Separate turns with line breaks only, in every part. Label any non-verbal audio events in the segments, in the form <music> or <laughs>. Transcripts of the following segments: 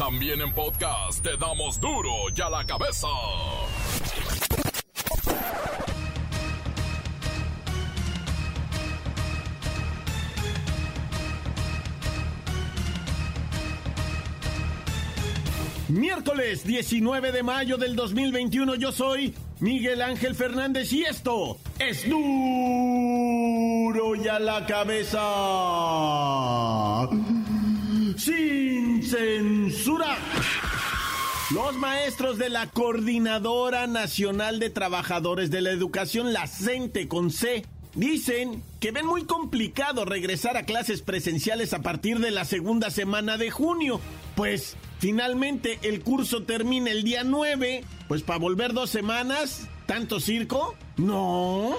También en podcast te damos duro y a la cabeza.
Miércoles 19 de mayo del 2021 yo soy Miguel Ángel Fernández y esto es duro y a la cabeza. Sin censura. Los maestros de la Coordinadora Nacional de Trabajadores de la Educación, la CENTE con C, dicen que ven muy complicado regresar a clases presenciales a partir de la segunda semana de junio, pues Finalmente el curso termina el día 9, pues para volver dos semanas, ¿tanto circo? No.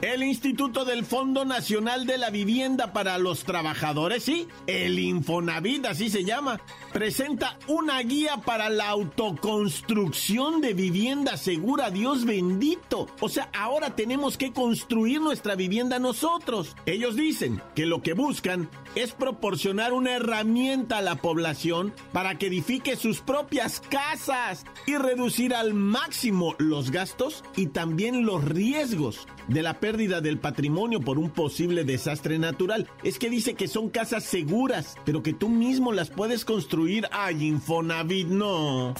El Instituto del Fondo Nacional de la Vivienda para los Trabajadores, sí, el Infonavit, así se llama, presenta una guía para la autoconstrucción de vivienda segura, Dios bendito. O sea, ahora tenemos que construir nuestra vivienda nosotros. Ellos dicen que lo que buscan es proporcionar una herramienta a la población para que edifique sus propias casas y reducir al máximo los gastos y también los riesgos de la pérdida del patrimonio por un posible desastre natural. Es que dice que son casas seguras, pero que tú mismo las puedes construir. Ay, Infonavit, no.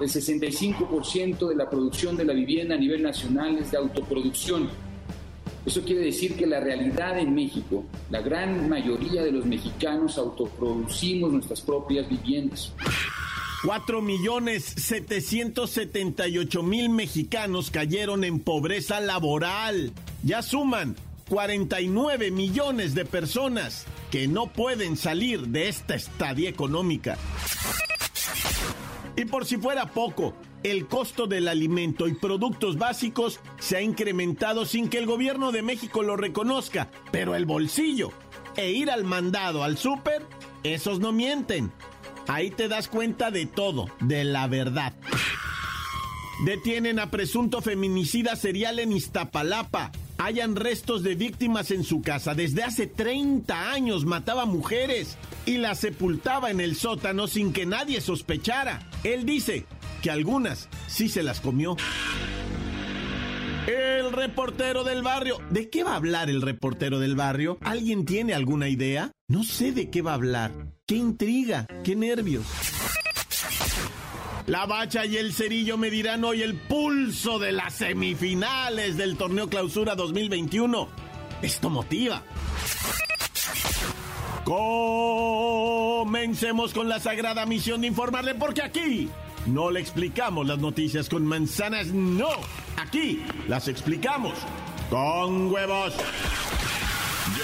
El 65% de la producción de la vivienda a nivel nacional es de autoproducción. Eso quiere decir que la realidad en México, la gran mayoría de los mexicanos autoproducimos nuestras propias viviendas.
4 millones 778 mil mexicanos cayeron en pobreza laboral. Ya suman 49 millones de personas que no pueden salir de esta estadía económica. Y por si fuera poco, el costo del alimento y productos básicos se ha incrementado sin que el gobierno de México lo reconozca, pero el bolsillo e ir al mandado al súper, esos no mienten. Ahí te das cuenta de todo, de la verdad. Detienen a presunto feminicida serial en Iztapalapa. Hayan restos de víctimas en su casa. Desde hace 30 años mataba mujeres y las sepultaba en el sótano sin que nadie sospechara. Él dice que algunas sí se las comió. El reportero del barrio. ¿De qué va a hablar el reportero del barrio? ¿Alguien tiene alguna idea? No sé de qué va a hablar. ¡Qué intriga! ¡Qué nervios! La bacha y el cerillo medirán hoy el pulso de las semifinales del torneo Clausura 2021. Esto motiva. Comencemos con la sagrada misión de informarle porque aquí no le explicamos las noticias con manzanas, no. Aquí las explicamos con huevos.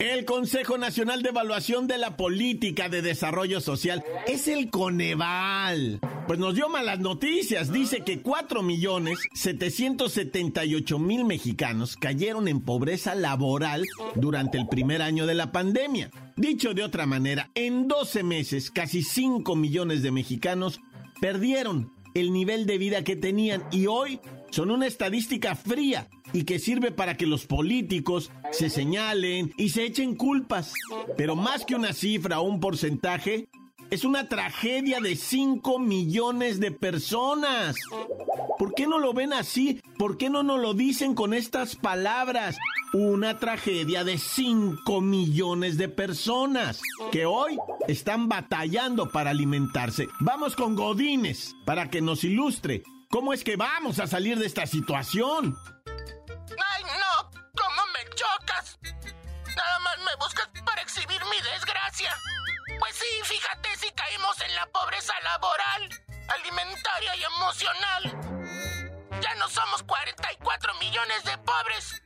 El Consejo Nacional de Evaluación de la Política de Desarrollo Social es el Coneval. Pues nos dio malas noticias. Dice que 4 millones 778 mil mexicanos cayeron en pobreza laboral durante el primer año de la pandemia. Dicho de otra manera, en 12 meses casi 5 millones de mexicanos perdieron el nivel de vida que tenían y hoy son una estadística fría y que sirve para que los políticos se señalen y se echen culpas. Pero más que una cifra o un porcentaje, es una tragedia de 5 millones de personas. ¿Por qué no lo ven así? ¿Por qué no nos lo dicen con estas palabras? Una tragedia de 5 millones de personas que hoy están batallando para alimentarse. Vamos con Godínez para que nos ilustre cómo es que vamos a salir de esta situación.
¡Ay, no! ¿Cómo me chocas? Nada más me buscas para exhibir mi desgracia. Pues sí, fíjate si caímos en la pobreza laboral, alimentaria y emocional. Ya no somos 44 millones de pobres.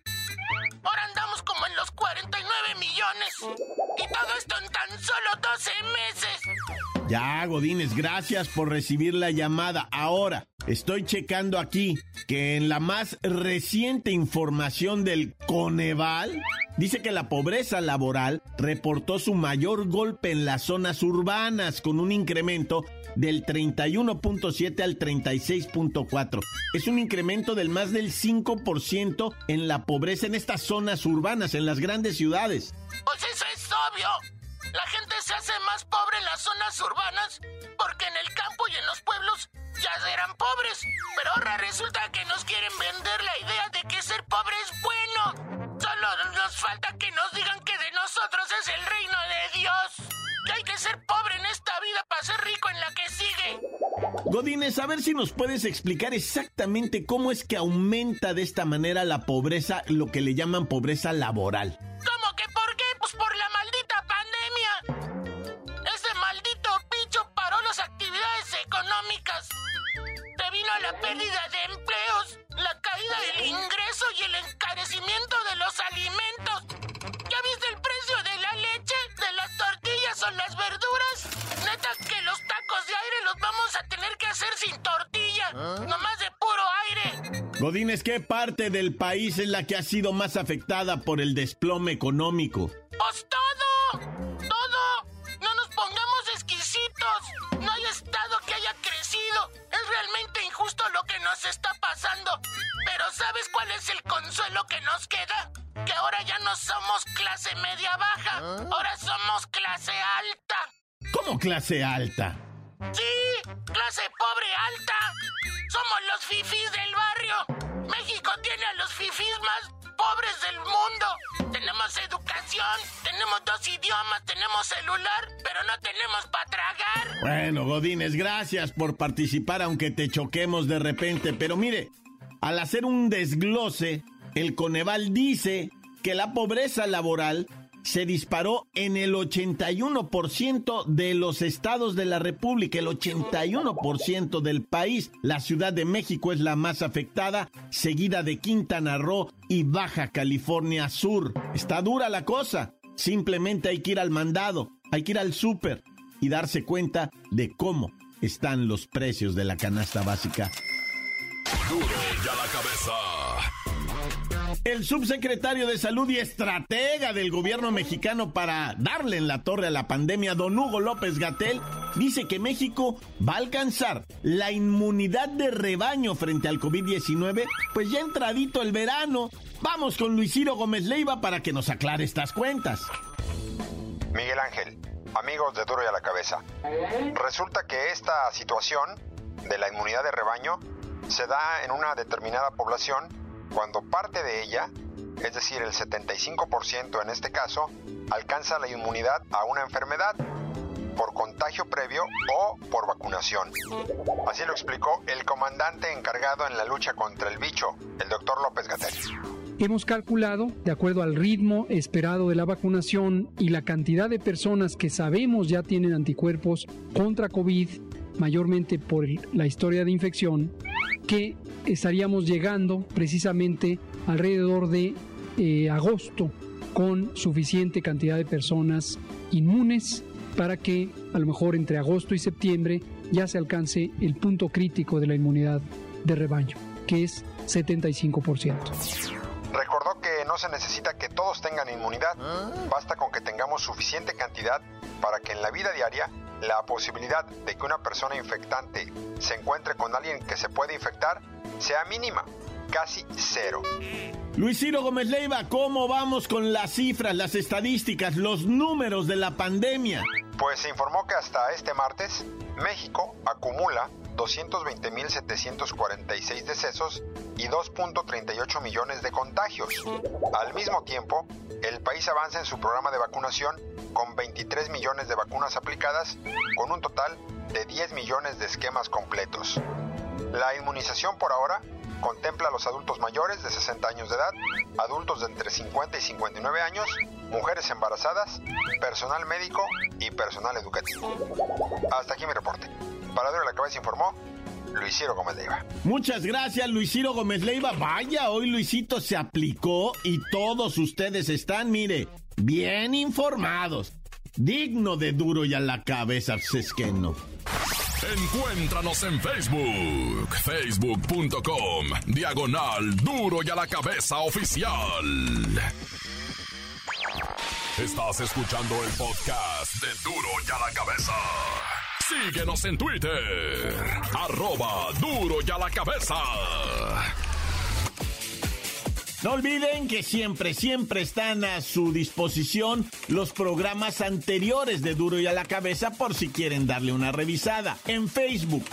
Ahora andamos como en los 49 9 millones. Y todo esto en tan solo 12 meses.
Ya, Godínez, gracias por recibir la llamada. Ahora, estoy checando aquí que en la más reciente información del Coneval, dice que la pobreza laboral reportó su mayor golpe en las zonas urbanas, con un incremento del 31.7 al 36.4. Es un incremento del más del 5% en la pobreza en estas zonas urbanas, en las grandes ciudades.
Pues eso es obvio. Se hace más pobre en las zonas urbanas porque en el campo y en los pueblos ya eran pobres. Pero ahora resulta que nos quieren vender la idea de que ser pobre es bueno. Solo nos falta que nos digan que de nosotros es el reino de Dios. Que hay que ser pobre en esta vida para ser rico en la que sigue.
Godínez, a ver si nos puedes explicar exactamente cómo es que aumenta de esta manera la pobreza, lo que le llaman pobreza laboral. Godínez, ¿qué parte del país es la que ha sido más afectada por el desplome económico?
¡Pues todo! ¡Todo! No nos pongamos exquisitos. No hay estado que haya crecido. Es realmente injusto lo que nos está pasando. Pero ¿sabes cuál es el consuelo que nos queda? Que ahora ya no somos clase media baja. Ahora somos clase alta.
¿Cómo clase alta?
Sí, clase pobre alta. Somos los fifís del barrio. México tiene a los fifís más pobres del mundo. Tenemos educación, tenemos dos idiomas, tenemos celular, pero no tenemos para tragar.
Bueno, Godínez, gracias por participar, aunque te choquemos de repente. Pero mire, al hacer un desglose, el Coneval dice que la pobreza laboral se disparó en el 81% de los estados de la República, el 81% del país. La Ciudad de México es la más afectada, seguida de Quintana Roo y Baja California Sur. Está dura la cosa. Simplemente hay que ir al mandado, hay que ir al súper y darse cuenta de cómo están los precios de la canasta básica.
Duro la cabeza.
El subsecretario de Salud y estratega del gobierno mexicano para darle en la torre a la pandemia, don Hugo López Gatel, dice que México va a alcanzar la inmunidad de rebaño frente al COVID-19, pues ya entradito el verano. Vamos con Luis Ciro Gómez Leiva para que nos aclare estas cuentas.
Miguel Ángel, amigos de Duro y a la Cabeza. Resulta que esta situación de la inmunidad de rebaño se da en una determinada población cuando parte de ella, es decir, el 75% en este caso, alcanza la inmunidad a una enfermedad por contagio previo o por vacunación. Así lo explicó el comandante encargado en la lucha contra el bicho, el doctor López Gatel.
Hemos calculado, de acuerdo al ritmo esperado de la vacunación y la cantidad de personas que sabemos ya tienen anticuerpos contra COVID, mayormente por la historia de infección, que estaríamos llegando precisamente alrededor de eh, agosto con suficiente cantidad de personas inmunes para que a lo mejor entre agosto y septiembre ya se alcance el punto crítico de la inmunidad de rebaño, que es 75%.
Recordó que no se necesita que todos tengan inmunidad, basta con que tengamos suficiente cantidad para que en la vida diaria la posibilidad de que una persona infectante se encuentre con alguien que se puede infectar sea mínima, casi cero.
Luis Ciro Gómez Leiva, ¿cómo vamos con las cifras, las estadísticas, los números de la pandemia?
Pues se informó que hasta este martes México acumula 220.746 decesos y 2.38 millones de contagios. Al mismo tiempo, el país avanza en su programa de vacunación con 23 millones de vacunas aplicadas, con un total de 10 millones de esquemas completos. La inmunización por ahora contempla a los adultos mayores de 60 años de edad, adultos de entre 50 y 59 años, mujeres embarazadas, personal médico y personal educativo. Hasta aquí mi reporte. Para Duro la Cabeza informó Luis Ciro Gómez Leiva.
Muchas gracias, Luis Ciro Gómez Leiva. Vaya, hoy Luisito se aplicó y todos ustedes están, mire, bien informados. Digno de duro y a la cabeza, pues es que no.
Encuéntranos en Facebook, facebook.com, diagonal duro y a la cabeza oficial. Estás escuchando el podcast de duro y a la cabeza. Síguenos en Twitter, arroba duro y a la cabeza.
No olviden que siempre, siempre están a su disposición los programas anteriores de Duro y a la Cabeza por si quieren darle una revisada. En Facebook,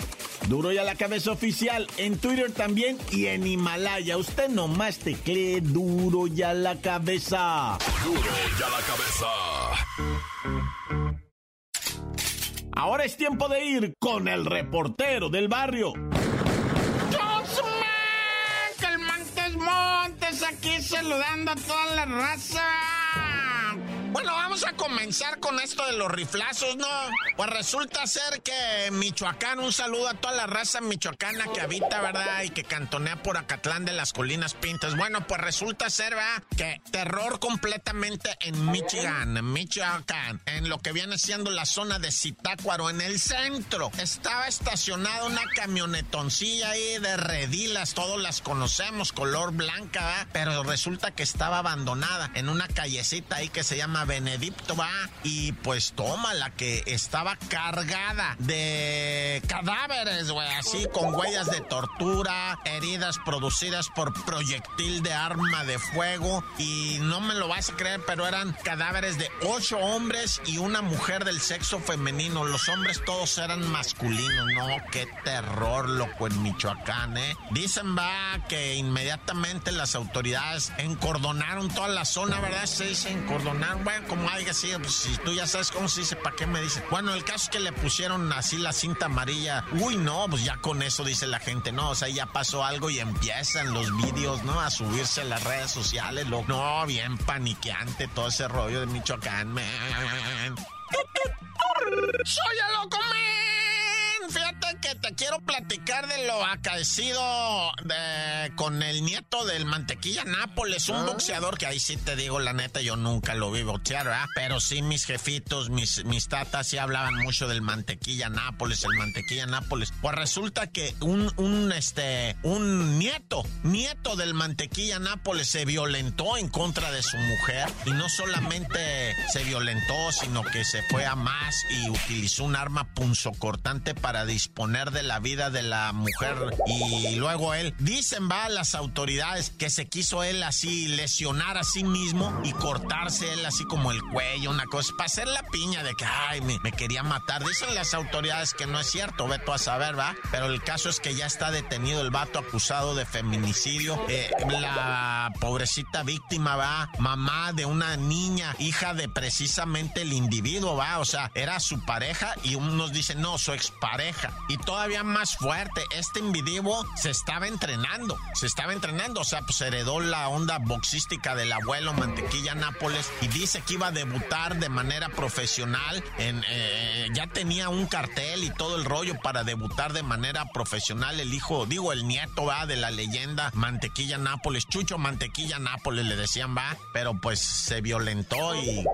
Duro y a la Cabeza Oficial, en Twitter también y en Himalaya. Usted nomás teclee Duro y a la Cabeza.
Duro y a la cabeza.
Ahora es tiempo de ir con el reportero del barrio.
Montes aquí saludando a toda la raza. Bueno, vamos a comenzar con esto de los riflazos, ¿no? Pues resulta ser que Michoacán, un saludo a toda la raza michoacana que habita, ¿verdad? Y que cantonea por Acatlán de las Colinas Pintas. Bueno, pues resulta ser, ¿verdad? Que terror completamente en Michigan, Michoacán, en lo que viene siendo la zona de Zitácuaro, en el centro. Estaba estacionada una camionetoncilla ahí de redilas, todos las conocemos, color blanca, ¿verdad? Pero resulta que estaba abandonada en una callecita ahí que se llama Benedicto va y pues toma la que estaba cargada de cadáveres, güey, así con huellas de tortura, heridas producidas por proyectil de arma de fuego y no me lo vas a creer, pero eran cadáveres de ocho hombres y una mujer del sexo femenino. Los hombres todos eran masculinos, no, qué terror, loco, en Michoacán, ¿eh? Dicen va que inmediatamente las autoridades encordonaron toda la zona, ¿verdad? Se dice encordonaron, como haya sido, pues si tú ya sabes cómo se dice, ¿para qué me dice? Bueno, el caso es que le pusieron así la cinta amarilla. Uy, no, pues ya con eso dice la gente, no, o sea, ya pasó algo y empiezan los vídeos, ¿no? A subirse a las redes sociales, lo, no, bien paniqueante todo ese rollo de Michoacán, man. <laughs> ¡Soy a loco, man! Fíjate que te quiero platicar de lo acaecido de- con el nieto del Mantequilla Nápoles, un boxeador que ahí sí te digo la neta, yo nunca lo vi boxear, ¿verdad? Pero sí mis jefitos, mis, mis tatas sí hablaban mucho del Mantequilla Nápoles, el Mantequilla Nápoles. Pues resulta que un, un, este, un nieto, nieto del Mantequilla Nápoles se violentó en contra de su mujer y no solamente se violentó, sino que se fue a más y utilizó un arma punzocortante para disponer de la vida de la mujer y luego él, dicen va las autoridades que se quiso él así lesionar a sí mismo y cortarse él así como el cuello, una cosa, para hacer la piña de que, ay, me, me quería matar. Dicen las autoridades que no es cierto, veto a saber, va, pero el caso es que ya está detenido el vato acusado de feminicidio. Eh, la pobrecita víctima va, mamá de una niña, hija de precisamente el individuo, va, o sea, era su pareja y unos dicen, no, su expareja. Y todavía más fuerte, este individuo se estaba entrenando, se estaba entrenando, o sea, pues heredó la onda boxística del abuelo Mantequilla Nápoles y dice que iba a debutar de manera profesional, en, eh, ya tenía un cartel y todo el rollo para debutar de manera profesional el hijo, digo, el nieto, va, de la leyenda Mantequilla Nápoles, Chucho Mantequilla Nápoles le decían, va, pero pues se violentó y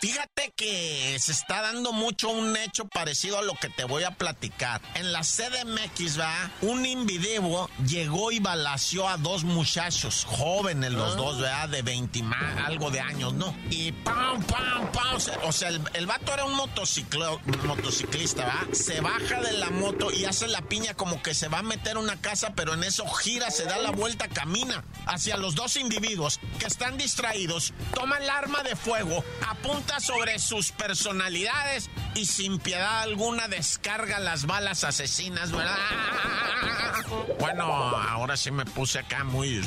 Fíjate que se está dando mucho un hecho parecido a lo que te voy a platicar. En la CDMX, va, un individuo llegó y balació a dos muchachos, jóvenes los dos, ¿verdad? De 20 y más, algo de años, ¿no? Y pam, pam, pam. O sea, el, el vato era un motociclo, motociclista, ¿va? Se baja de la moto y hace la piña como que se va a meter a una casa, pero en eso gira, se da la vuelta, camina hacia los dos individuos que están distraídos, toma el arma de fuego, apunta sobre sus personalidades y sin piedad alguna descarga las balas asesinas, ¿verdad? Bueno, ahora sí me puse acá muy...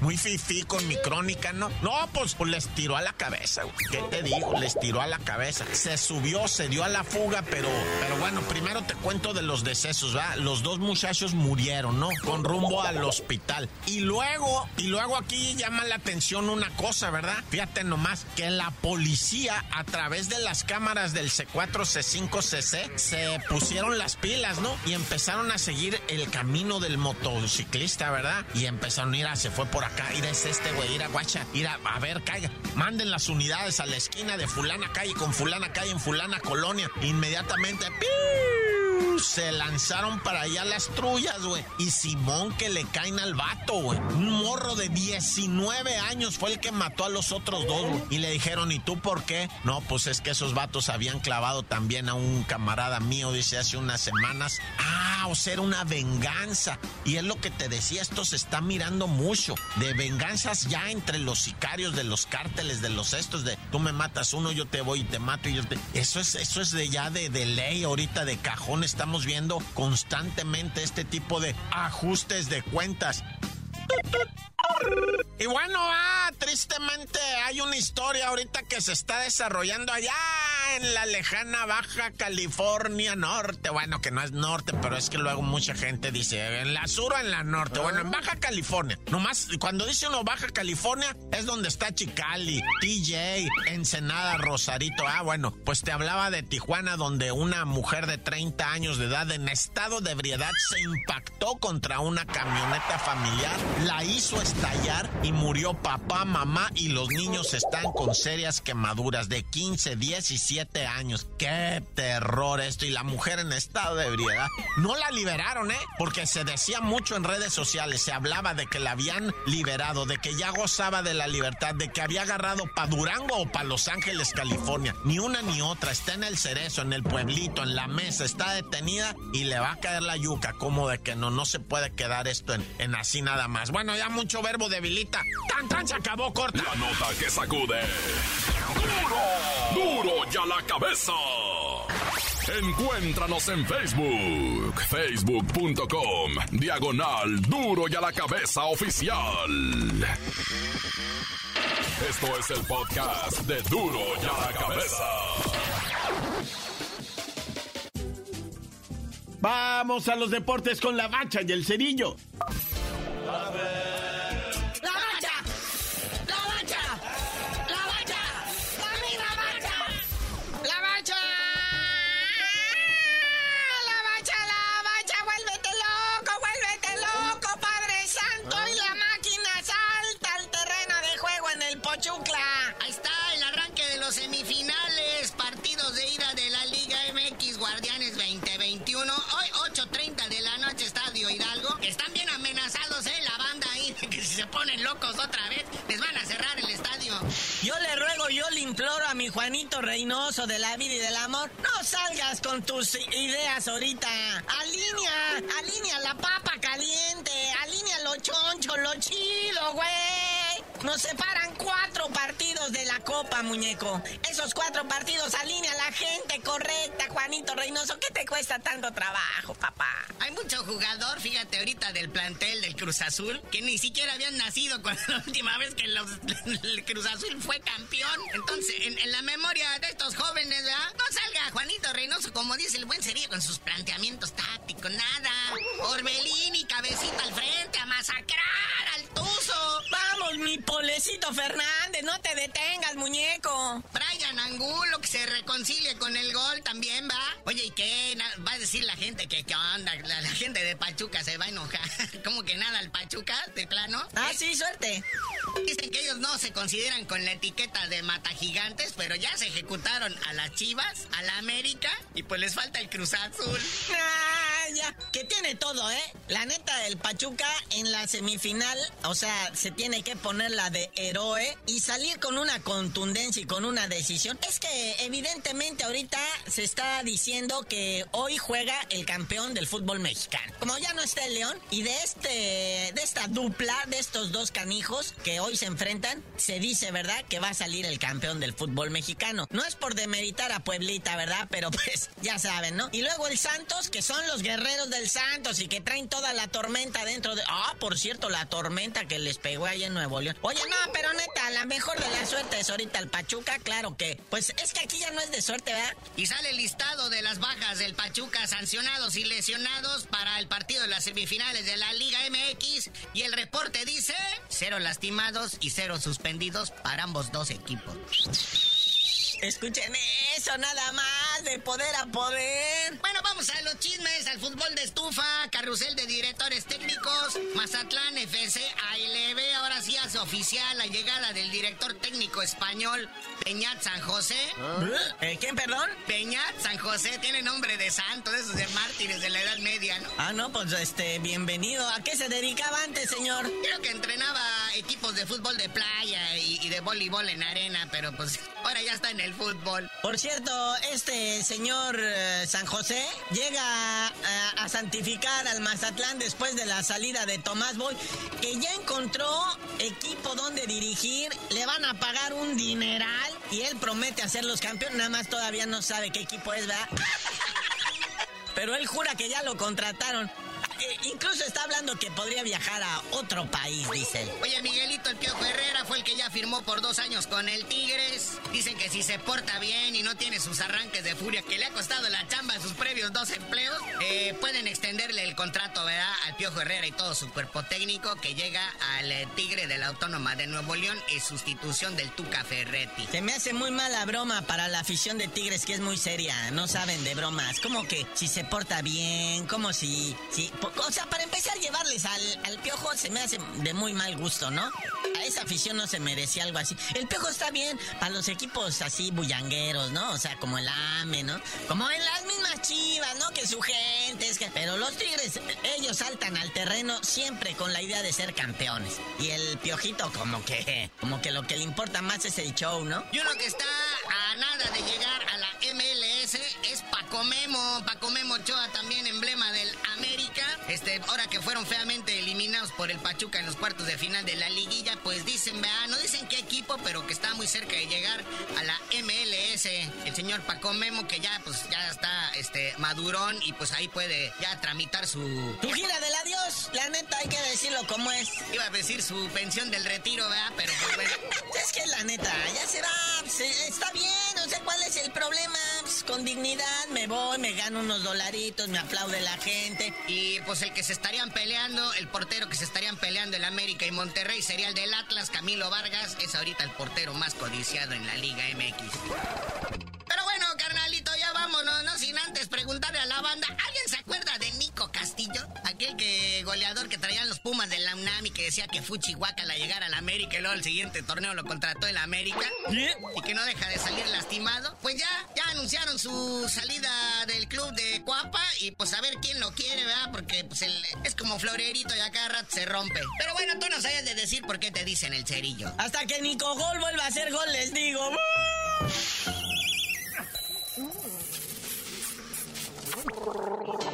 muy fifí con mi crónica, ¿no? No, pues, pues les tiró a la cabeza, güey. ¿Qué te digo? Les tiró a la cabeza. Se subió, se dio a la fuga, pero, pero bueno, primero te cuento de los decesos, ¿va? Los dos muchachos murieron, ¿no? Con rumbo al hospital. Y luego, y luego aquí llama la atención una cosa, ¿verdad? Fíjate nomás, que la policía a través de las cámaras del C4, C5, CC se pusieron las pilas, ¿no? Y empezaron a seguir el camino del motociclista, ¿verdad? Y empezaron, mira, se fue por acá, ir es este, güey, ir a guacha, ir a, ver, caiga, manden las unidades a la esquina de fulana calle con fulana calle en fulana colonia. Inmediatamente, se lanzaron para allá las trullas, güey. Y Simón que le caen al vato, güey. Un morro de 19 años fue el que mató a los otros dos, güey. Y le dijeron, ¿y tú por qué? No, pues es que esos vatos habían clavado también a un camarada mío, dice, hace unas semanas. Ah, o sea, era una venganza. Y es lo que te decía, esto se está mirando mucho. De venganzas ya entre los sicarios de los cárteles, de los estos, de tú me matas uno, yo te voy y te mato y yo te... Eso es, eso es de ya de, de ley ahorita, de cajón, estamos viendo constantemente este tipo de ajustes de cuentas. Y bueno, ah, tristemente hay una historia ahorita que se está desarrollando allá en la lejana Baja California Norte. Bueno, que no es norte, pero es que luego mucha gente dice en la sur o en la norte. Bueno, en Baja California. Nomás cuando dice uno Baja California es donde está Chicali, TJ, Ensenada, Rosarito. Ah, bueno, pues te hablaba de Tijuana, donde una mujer de 30 años de edad en estado de ebriedad se impactó contra una camioneta familiar, la hizo estallar y murió papá, mamá y los niños están con serias quemaduras de 15, 17 años. Qué terror esto. Y la mujer en estado de ebriedad. No la liberaron, ¿eh? Porque se decía mucho en redes sociales, se hablaba de que la habían liberado, de que ya gozaba de la libertad, de que había agarrado pa' Durango o pa' Los Ángeles, California. Ni una ni otra. Está en el cerezo, en el pueblito, en la mesa. Está detenida y le va a caer la yuca. Como de que no, no se puede quedar esto en, en así nada más. Bueno, ya mucho verbo debilita. Tan tan se acabó corta.
La nota que sacude. ¡Duro! ¡Duro ya la cabeza! Encuéntranos en Facebook, facebook.com, diagonal Duro y a la cabeza oficial. Esto es el podcast de Duro y a la cabeza.
Vamos a los deportes con la bacha y el cerillo.
Salgas con tus ideas ahorita. Alinea, alinea la papa caliente, alinea lo choncho, lo chido, güey. Nos separan cuatro partidos Copa, muñeco. Esos cuatro partidos alinea la gente correcta, Juanito Reynoso. ¿Qué te cuesta tanto trabajo, papá?
Hay mucho jugador, fíjate ahorita del plantel del Cruz Azul, que ni siquiera habían nacido cuando la <laughs> última vez que los- el Cruz Azul fue campeón. Entonces, en, en la memoria de estos jóvenes, ¿verdad? No salga Juanito Reynoso, como dice el buen sería, con sus planteamientos tácticos, nada. Orbelín y cabecita al frente, a masacrar al Tuzo.
Vamos, mi polecito Fernández, no te detengas, muñeco.
Brian Angulo, que se reconcilie con el gol también, ¿va? Oye, ¿y qué? Va a decir la gente que qué onda, la, la gente de Pachuca se va a enojar. <laughs> ¿Cómo que nada al Pachuca, de plano?
Ah, sí, suerte.
Dicen que ellos no se consideran con la etiqueta de mata gigantes, pero ya se ejecutaron a las Chivas, a la América, y pues les falta el Cruz Azul.
Que tiene todo, ¿eh? La neta del Pachuca en la semifinal, o sea, se tiene que poner la de héroe y salir con una contundencia y con una decisión. Es que evidentemente ahorita se está diciendo que hoy juega el campeón del fútbol mexicano. Como ya no está el León y de este de esta dupla de estos dos canijos que hoy se enfrentan, se dice, ¿verdad? Que va a salir el campeón del fútbol mexicano. No es por demeritar a Pueblita, ¿verdad? Pero pues ya saben, ¿no? Y luego el Santos, que son los guerreros del Santos y que traen toda la tormenta dentro de... Ah, por cierto, la tormenta que les pegó ahí en Nuevo León. Oye, no, pero neta, la mejor de la suerte es ahorita el Pachuca, claro que... Pues es que aquí ya no es de suerte, ¿verdad?
Y sale el listado de las bajas del Pachuca sancionados y lesionados para el partido de las semifinales de la Liga MX y el reporte dice cero lastimados y cero suspendidos para ambos dos equipos.
Escuchen eso, nada más, de poder a poder.
Bueno, vamos a los chismes, al fútbol de estufa, carrusel de directores técnicos, Mazatlán FC, ahí le ve, ahora sí hace oficial la llegada del director técnico español, Peñat San José.
¿Eh, ¿Quién, perdón?
Peñat San José, tiene nombre de santo, de esos de mártires de la Edad Media, ¿no?
Ah, no, pues este, bienvenido. ¿A qué se dedicaba antes, señor?
Creo que entrenaba equipos de fútbol de playa y, de voleibol en arena, pero pues ahora ya está en el fútbol.
Por cierto, este señor eh, San José llega a, a santificar al Mazatlán después de la salida de Tomás Boy, que ya encontró equipo donde dirigir, le van a pagar un dineral y él promete hacerlos campeones, nada más todavía no sabe qué equipo es, ¿verdad? <laughs> Pero él jura que ya lo contrataron. Eh, incluso está hablando que podría viajar a otro país, dice.
Oye, Miguelito El Piojo Herrera fue el que ya firmó por dos años con el Tigres. Dicen que si se porta bien y no tiene sus arranques de furia que le ha costado la chamba en sus previos dos empleos, eh, pueden extenderle el contrato, ¿verdad? Al Piojo Herrera y todo su cuerpo técnico que llega al eh, Tigre de la Autónoma de Nuevo León en sustitución del Tuca Ferretti.
Se me hace muy mala broma para la afición de Tigres, que es muy seria. No saben de bromas. Como que si se porta bien, como si... si po- o sea, para empezar, llevarles al, piojo se me hace de muy mal gusto, ¿no? A esa afición no se merecía algo así. El piojo está bien para los equipos así bullangueros, ¿no? O sea, como el AME, ¿no? Como en las mismas chivas, ¿no? Que su gente es que... Pero los Tigres, ellos saltan al terreno siempre con la idea de ser campeones. Y el piojito como que... Como que lo que le importa más es el show, ¿no?
Y uno que está a nada de llegar a la MLS es Paco Memo. Paco Memo Ochoa, también emblema del América. Este, ahora que fueron feamente eliminados por el Pachuca en los cuartos de final de la liguilla, pues dicen, vea, no dicen qué equipo, pero que está muy cerca de llegar a la MLS. El señor Paco Memo, que ya, pues, ya está, este, madurón y pues ahí puede ya tramitar su...
Tu gira del adiós, la neta hay que decirlo como es.
Iba a decir su pensión del retiro, vea, pero pues bueno. <laughs>
Es que la neta, ya se va, se- está bien, sea, ¿cuál es el problema? Pues, con dignidad me voy, me gano unos dolaritos, me aplaude la gente.
Y pues el que se estarían peleando, el portero que se estarían peleando el América y Monterrey sería el del Atlas, Camilo Vargas, es ahorita el portero más codiciado en la Liga MX. Pero bueno, carnalito, ya vámonos, no sin antes preguntarle a la banda, ¿alguien se acuerda de Nico Castillo? Aquel que goleador que traían los Pumas de la UNAM y que decía que Fuchi la llegar al América y luego el siguiente torneo lo contrató el América. Y que no deja de salir lastimado. Pues ya, ya anunciaron su salida del club de Cuapa y pues a ver quién lo quiere, ¿verdad? Porque pues el- es como florerito y a cada rato se rompe. Pero bueno, tú no sabes de decir por qué te dicen el cerillo.
Hasta que Nico Gol vuelva a hacer gol, les digo.
¡La